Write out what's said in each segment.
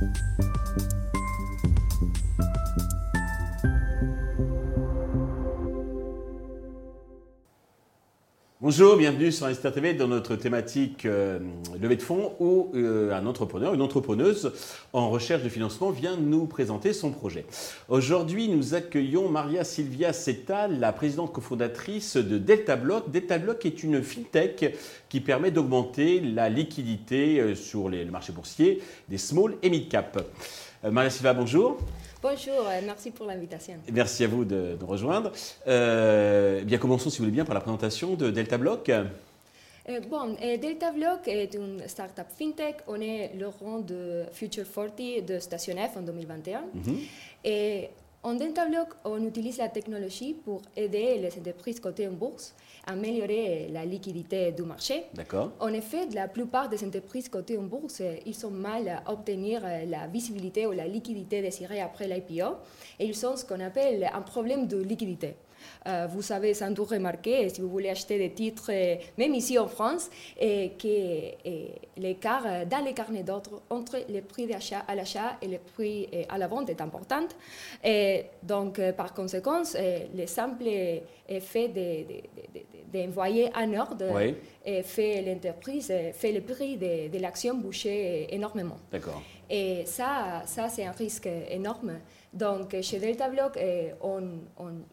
Bye. Bonjour, bienvenue sur Investir TV dans notre thématique euh, levée de fonds où euh, un entrepreneur, une entrepreneuse en recherche de financement vient nous présenter son projet. Aujourd'hui, nous accueillons Maria Silvia Seta, la présidente cofondatrice de Delta Block. Delta Block est une fintech qui permet d'augmenter la liquidité euh, sur les, le marché boursier des small et mid cap. Maria Silvia, bonjour. Bonjour, euh, merci pour l'invitation. Merci à vous de nous rejoindre. Euh, eh bien, commençons, si vous voulez bien, par la présentation de Delta Block. Euh, bon, Delta Block est une start-up fintech. On est le rang de Future 40 de Station F en 2021. Mhm. Et en Delta Block, on utilise la technologie pour aider les entreprises cotées en bourse améliorer la liquidité du marché. D'accord. En effet, la plupart des entreprises cotées en bourse, ils sont mal à obtenir la visibilité ou la liquidité désirée après l'IPO et ils ont ce qu'on appelle un problème de liquidité. Euh, vous savez sans doute remarqué, si vous voulez acheter des titres, même ici en France, et que l'écart dans les carnets d'ordre entre les prix d'achat à l'achat et les prix à la vente est important. Et donc, par conséquent, le simple effet d'envoyer un ordre fait l'entreprise, fait le prix de, l'action bouger énormément. D'accord. Et ça, ça c'est un risque énorme. Donc, chez Delta Block, eh, on,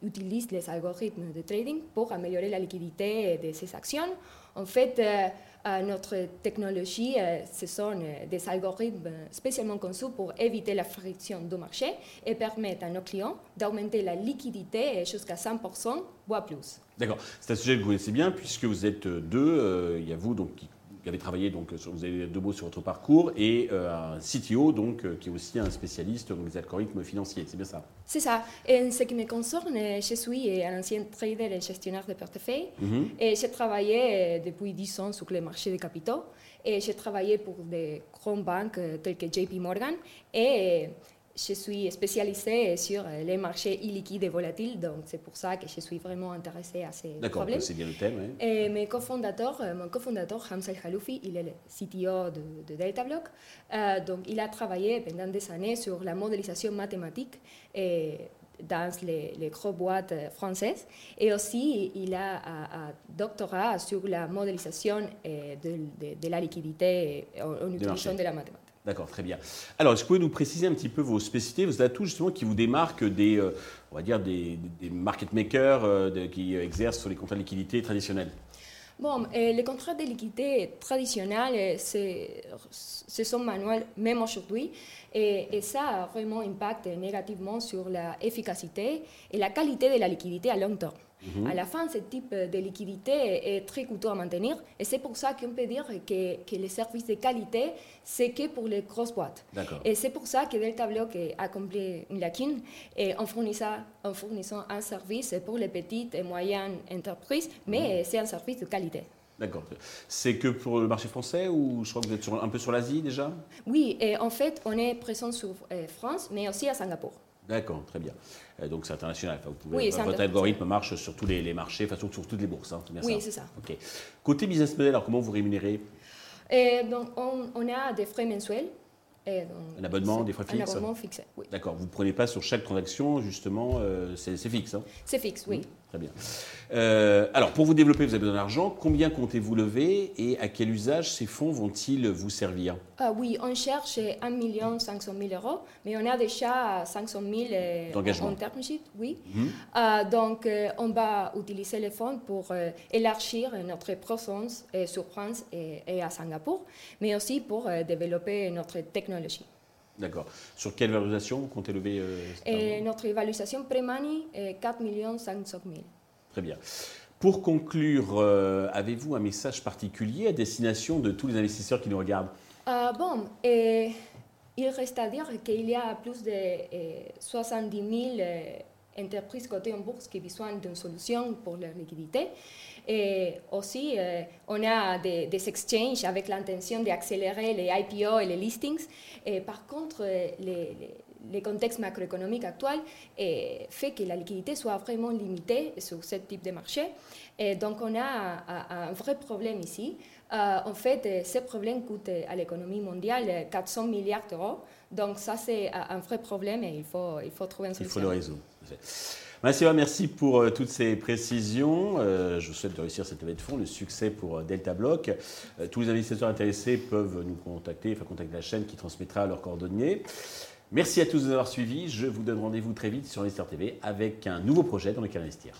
utilise les algorithmes de trading pour améliorer la liquidité de ces actions. En fait, eh, notre technologie, eh, ce sont des algorithmes spécialement conçus pour éviter la friction du marché et permettre à nos clients d'augmenter la liquidité jusqu'à 100%, voire plus. D'accord. C'est un sujet que vous connaissez bien puisque vous êtes deux. Euh, il y a vous donc, qui vous avez travaillé, donc, vous avez deux mots sur votre parcours, et euh, un CTO, donc, euh, qui est aussi un spécialiste des algorithmes financiers. C'est bien ça C'est ça. En ce qui me concerne, je suis un ancien trader et gestionnaire de portefeuille. Mhm. Et j'ai travaillé euh, depuis 10 ans sur les marchés des capitaux. Et j'ai travaillé pour des grandes banques telles que JP Morgan. Et je suis spécialisée sur les marchés illiquides et volatiles, donc c'est pour ça que je suis vraiment intéressée à ces problèmes. D'accord, c'est bien le thème. Et mes cofondateurs, euh, mon cofondateur, Hamza Haloufi, il est le CTO de, de DataBlock. Euh, donc, il a travaillé pendant des années sur la modélisation mathématique et dans les, les grosses boîtes françaises. Et aussi, il a un, doctorat sur la modélisation euh, de, de, la liquidité en, en utilisant de la mathématique. D'accord, très bien. Alors, est-ce que vous pouvez nous préciser un petit peu vos spécificités, vos atouts justement qui vous démarquent des, euh, on va dire, des, market makers euh, qui exercent sur les contrats de liquidité traditionnels? Bon, euh, les contrats de liquidité traditionnels, ce sont manuels même aujourd'hui, et, ça a vraiment impact négativement sur l'efficacité et la qualité de la liquidité à long terme. À la fin, ce type de liquidité est très coûteux à maintenir et c'est pour ça qu'on peut dire que, que, les services de qualité, c'est que pour les grosses boîtes. Et c'est pour ça que Delta Block a accompli une lacune et en fournissant, en fournissant un service pour les petites et moyennes entreprises, mais mhm. c'est un service de qualité. D'accord. C'est que pour le marché français ou je crois que vous êtes un peu sur l'Asie déjà? Oui, et en fait, on est présent sur euh, France, mais aussi à Singapour. D'accord, très bien. Euh, donc c'est international. vous pouvez, votre algorithme marche sur tous les, marchés, enfin sur, sur, toutes les bourses. Hein, oui, c'est ça. Côté business model, alors comment vous rémunérez? Et donc, on, on, a des frais mensuels. Et un abonnement, des frais fixes Un abonnement fixe, oui. D'accord. Vous ne prenez pas sur chaque transaction, justement, euh, c'est fixe hein? C'est fixe, oui. Très bien. Euh, alors, pour vous développer, vous avez besoin d'argent. Combien comptez-vous lever et à quel usage ces fonds vont-ils vous servir? Ah Oui, on cherche 1 500 000 euros, mais on a déjà 500 000 euh, en termes sheet, oui. Mhm. Euh, donc, on va utiliser les fonds pour élargir notre présence sur France et, et, à Singapour, mais aussi pour développer notre technologie. D'accord. Sur quelle valorisation vous comptez lever euh, Notre évaluation pré-money est 4 500 000. Très bien. Pour conclure, euh, avez-vous un message particulier à destination de tous les investisseurs qui nous regardent? Euh, Bon, et il reste à dire qu'il y a plus de 70 000 entreprises cotées en bourse qui besoin d'une solution pour leur liquidité. Et aussi, euh, on a des, exchanges avec l'intention d'accélérer les IPO et les listings. Par contre, euh, les, contextes macroéconomiques actuels euh, fait que la liquidité soit vraiment limitée sur ce type de marché. Donc, on a un, vrai problème ici. En fait, ces problèmes coûtent à l'économie mondiale 400 milliards d'euros. Donc ça, c'est un vrai problème et il faut, il faut trouver une solution. Il faut le résoudre. merci pour euh, toutes ces précisions. Euh, je vous souhaite de réussir cette levée de fonds, le succès pour euh, Delta Block. tous les investisseurs intéressés peuvent nous contacter, enfin contacter la chaîne qui transmettra leurs coordonnées. Merci à tous de nous avoir suivis. Je vous donne rendez-vous très vite sur Investir TV avec un nouveau projet dans lequel investir.